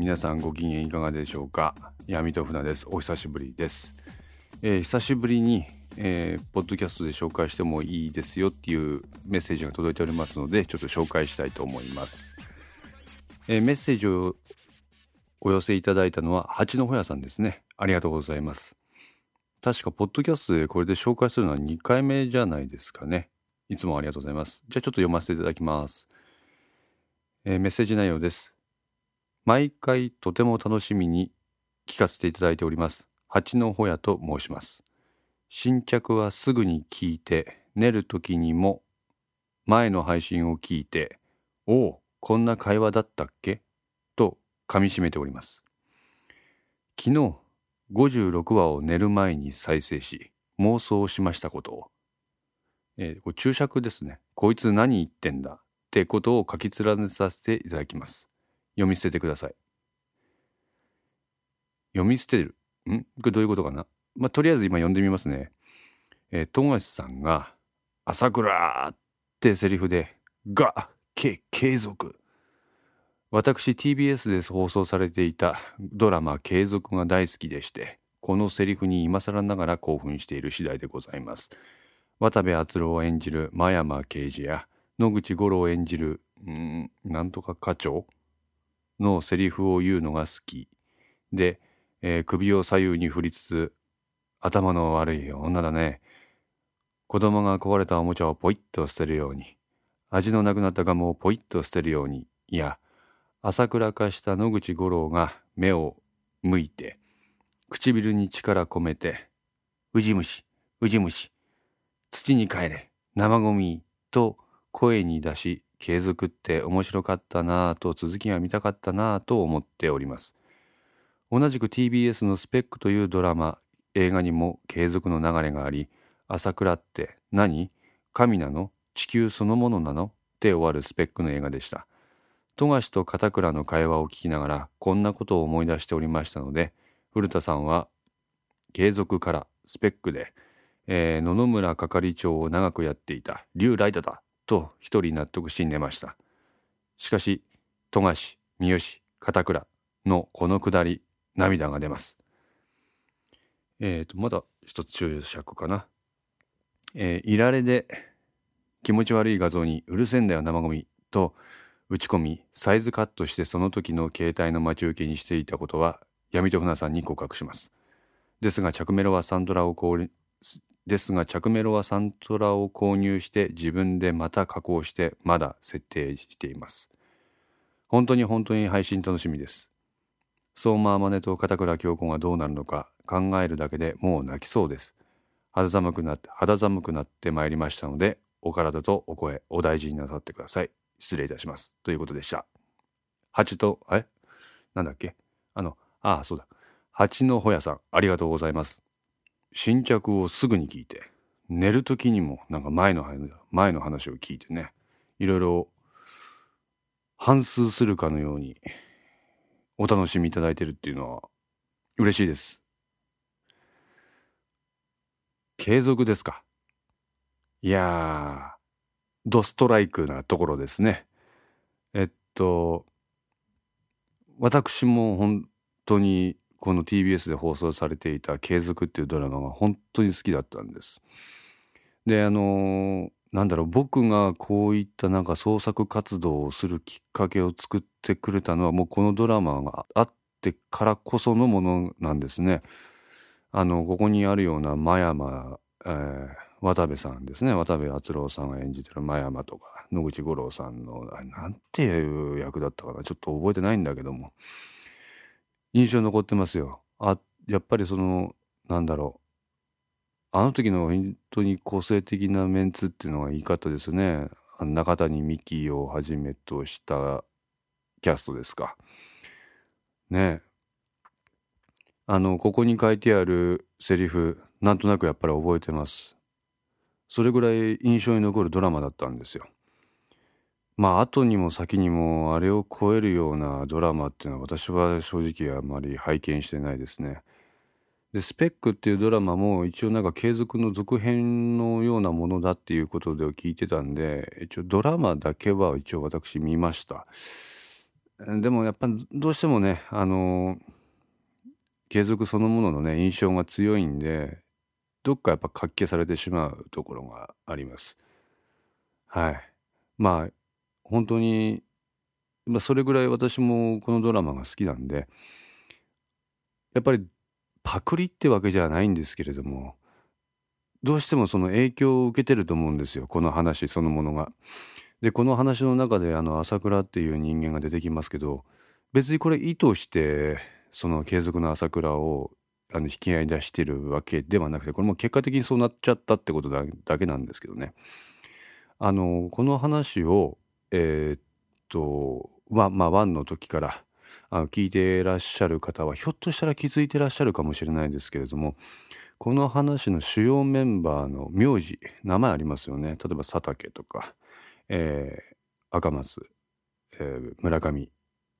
皆さんご機嫌いかがでしょうか？闇と船です。お久しぶりです、えー、久しぶりに、えー、ポッドキャストで紹介してもいいですよっていうメッセージが届いておりますのでちょっと紹介したいと思います、えー、メッセージをお寄せいただいたのは八のほやさんですね。ありがとうございます。確かポッドキャストでこれで紹介するのは2回目じゃないですかね。いつもありがとうございます。じゃあちょっと読ませていただきます。えー、メッセージ内容です。毎回とても楽しみに聞かせていただいております。八のほやと申します。新着はすぐに聞いて、寝る時にも前の配信を聞いて、おお、こんな会話だったっけ？と噛みしめております。昨日、56話を寝る前に再生し、妄想しましたことを。えー、注釈ですね。こいつ何言ってんだ？ってことを書き連ねさせていただきます。読み捨ててください。読み捨てる？ん？これどういうことかな？まあ、とりあえず今読んでみますね。えー、富樫さんが、朝倉ってセリフで、が、け、継続。私 TBS で放送されていたドラマ継続が大好きでして、このセリフに今更ながら興奮している次第でございます。渡部篤郎演じる真山刑事や野口五郎演じるう、んなんとか課長のセリフを言うのが好き。で、えー、首を左右に振りつつ、頭の悪い女だね。子供が壊れたおもちゃをポイッと捨てるように、味のなくなったガムをポイッと捨てるように、いや、朝倉化した野口五郎が目を向いて、唇に力込めて、ウジ虫、ウジ虫、土に帰れ、生ゴミ、と声に出し継続って面白かったなぁと続きが見たかったなぁと思っております。同じく TBS のスペックというドラマ、映画にも継続の流れがあり、朝倉って何神なの地球そのものなのって終わるスペックの映画でした。富樫と片倉の会話を聞きながらこんなことを思い出しておりましたので、古田さんは継続からスペックで、えー、野々村係長を長くやっていた竜ライトだと一人納得し寝ました。しかし、富樫、三好、片倉のこのくだり、涙が出ます。えっ、ー、と、まだ一つ注釈かな。えー、いられで気持ち悪い画像にうるせえんだよ生ゴミと打ち込み、サイズカットしてその時の携帯の待ち受けにしていたことは闇と船さんに告白します。ですが、着メロはサンドラをですが着メロはサントラを購入して自分でまた加工してまだ設定しています。本当に本当に配信楽しみです。相馬天音と片倉京子がどうなるのか考えるだけでもう泣きそうです。肌寒くなって肌寒くなってまいりましたのでお体とお声お大事になさってください。失礼いたします。ということでした。蜂と、え？なんだっけ？あの、ああ、そうだ。蜂のほやさん、ありがとうございます。新着をすぐに聞いて寝る時にもなんか前の前の話を聞いてねいろいろ反数するかのようにお楽しみいただいてるっていうのは嬉しいです。継続ですか？いやドストライクなところですね。えっと私も本当にこの TBS で放送されていた「継続」っていうドラマが本当に好きだったんです。であのなんだろう僕がこういったなんか創作活動をするきっかけを作ってくれたのはもうこのドラマがあってからこそのものなんですね。あのここにあるような真山、えー、渡部さんですね渡部篤郎さんが演じてる真山とか野口五郎さんのなんていう役だったかなちょっと覚えてないんだけども印象に残ってますよ。あやっぱりそのなんだろうあの時の本当に個性的なメンツっていうのがいいかったですね。中谷美紀をはじめとしたキャストですか。ねあのここに書いてあるセリフなんとなくやっぱり覚えてます。それぐらい印象に残るドラマだったんですよ。まあ後にも先にもあれを超えるようなドラマっていうのは私は正直あまり拝見してないですね。でスペックっていうドラマも一応なんか継続の続編のようなものだっていうことで聞いてたんで一応ドラマだけは一応私見ました。でもやっぱどうしてもねあの継続そのもののね印象が強いんでどっかやっぱ活気されてしまうところがありますはいまあ本当に、まあ、それぐらい私もこのドラマが好きなんでやっぱりパクリってわけじゃないんですけれどもどうしてもその影響を受けてると思うんですよこの話そのものが。でこの話の中であの朝倉っていう人間が出てきますけど別にこれ意図してその継続の朝倉をあの引き合い出してるわけではなくてこれも結果的にそうなっちゃったってことだけなんですけどね。あのこの話をえー、っとまあまあ1の時からあの聞いてらっしゃる方はひょっとしたら気づいてらっしゃるかもしれないですけれどもこの話の主要メンバーの名字名前ありますよね。例えば佐竹とか、えー、赤松、えー、村上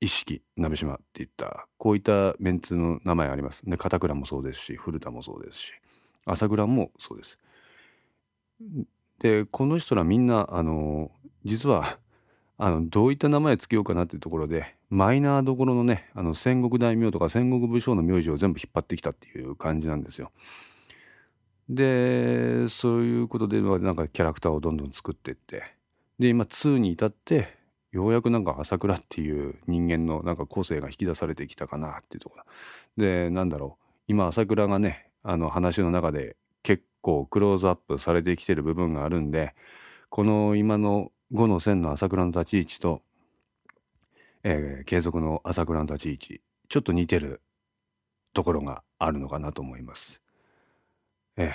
一色鍋島っていったこういったメンツの名前あります。で片倉もそうですし古田もそうですし朝倉もそうです。でこの人らみんなあの実はあのどういった名前つけようかなっていうところでマイナーどころのねあの戦国大名とか戦国武将の名字を全部引っ張ってきたっていう感じなんですよ。でそういうことでなんかキャラクターをどんどん作ってって。で今2に至ってようやくなんか朝倉っていう人間のなんか個性が引き出されてきたかなっていうところ。でなんだろう。今朝倉がねあの話の中で結構クローズアップされてきてる部分があるんでこの今の5の線の朝倉の立ち位置と、えー、継続の朝倉の立ち位置ちょっと似てるところがあるのかなと思います。ええ、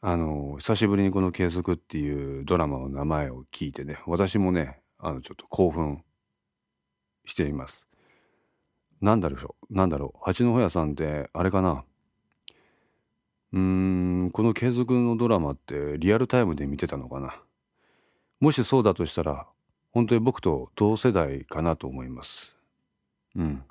あの久しぶりにこの「継続」っていうドラマの名前を聞いてね私もねあのちょっと興奮しています。なんだろう？なんだろう？八戸屋さんってあれかな？うーんこの継続のドラマってリアルタイムで見てたのかな？もしそうだとしたら本当に僕と同世代かなと思います。うん。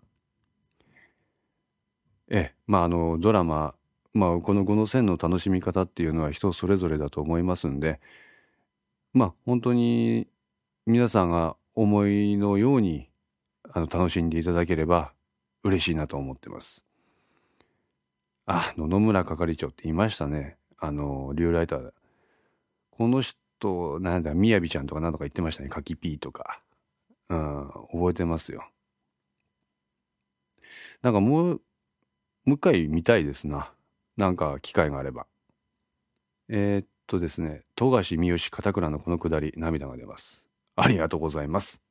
ええまああのドラマまあこの「五の線」の楽しみ方っていうのは人それぞれだと思いますんでまあ本当に皆さんが思いのようにあの楽しんでいただければ嬉しいなと思ってます。あ野々村係長って言いましたねあのリューライターこの人となんだみやびちゃんとか何とか言ってましたね柿ピーとか、うん、覚えてますよなんかもうもう一回見たいですななんか機会があれば。えー、っとですね、富樫三好片倉のこのくだり、涙が出ます。ありがとうございます。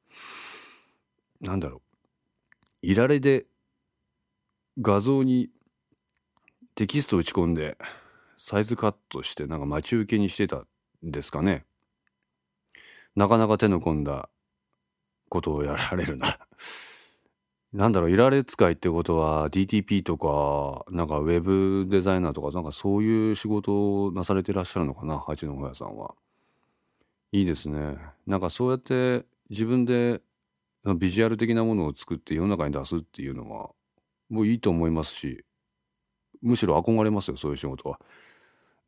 なんだろう。いられで画像にテキスト打ち込んでサイズカットしてなんか待ち受けにしてたですかね。なかなか手の込んだことをやられるな なんだろう、いられ使いってことは DTP とか、なんかウェブデザイナーとか、なんかそういう仕事をなされてらっしゃるのかな、八戸屋さんは。いいですね。なんかそうやって自分でビジュアル的なものを作って世の中に出すっていうのは、もういいと思いますし、むしろ憧れますよ、そういう仕事は。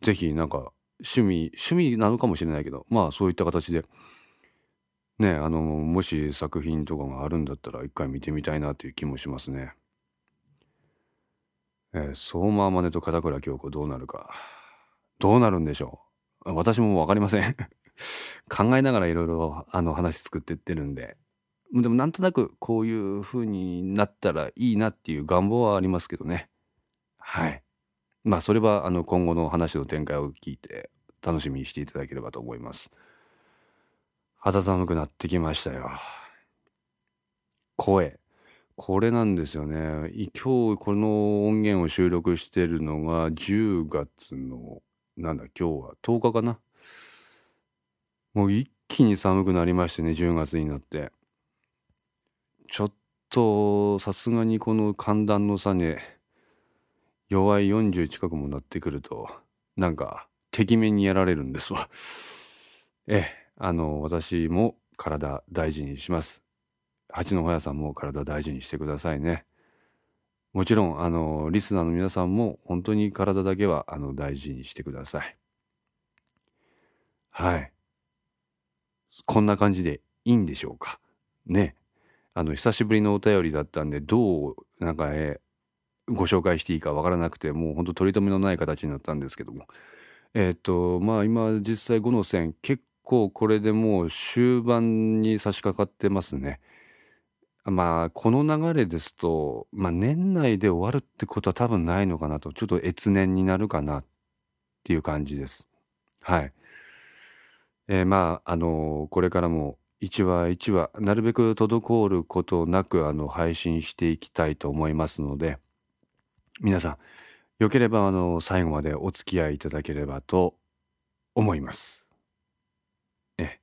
ぜひなんか趣味、趣味なのかもしれないけど、まあそういった形で。ねあのもし作品とかがあるんだったら一回見てみたいなという気もしますね。えー、相馬真似と片倉京子どうなるか。どうなるんでしょう。私も分かりません。考えながらいろいろあの話作ってってるんで。でもなんとなくこういう風になったらいいなっていう願望はありますけどね。はい。まあそれはあの今後の話の展開を聞いて楽しみにしていただければと思います。肌寒くなってきましたよ。声。これなんですよね。今日この音源を収録してるのが10月の、なんだ、今日は10日かな。もう一気に寒くなりましてね、10月になって。ちょっと、さすがにこの寒暖の差に、弱い40近くもなってくると、なんか、てきめにやられるんですわ。ええ。あの私も体大事にします。八の屋さんも体大事にしてくださいね。もちろんあのリスナーの皆さんも本当に体だけはあの大事にしてください。はい。こんな感じでいいんでしょうか。ね。あの久しぶりのお便りだったんでどうなんか、えー、ご紹介していいかわからなくてもうほんと取り留めのない形になったんですけどもえっ、ー、とまあ今実際5の線結構これでもう終盤に差し掛かってますね。まあこの流れですと、まあ、年内で終わるってことは多分ないのかなとちょっと越年になるかなっていう感じです。はい。えー、まああのこれからも1話1話なるべく滞ることなくあの配信していきたいと思いますので皆さんよければあの最後までお付き合いいただければと思います。え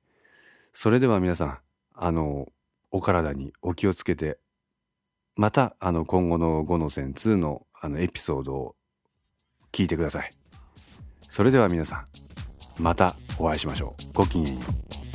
それでは皆さんあのお体にお気をつけてまたあの今後の5の線2のあのエピソードを聞いてください。それでは皆さんまたお会いしましょう。ごきげんよう。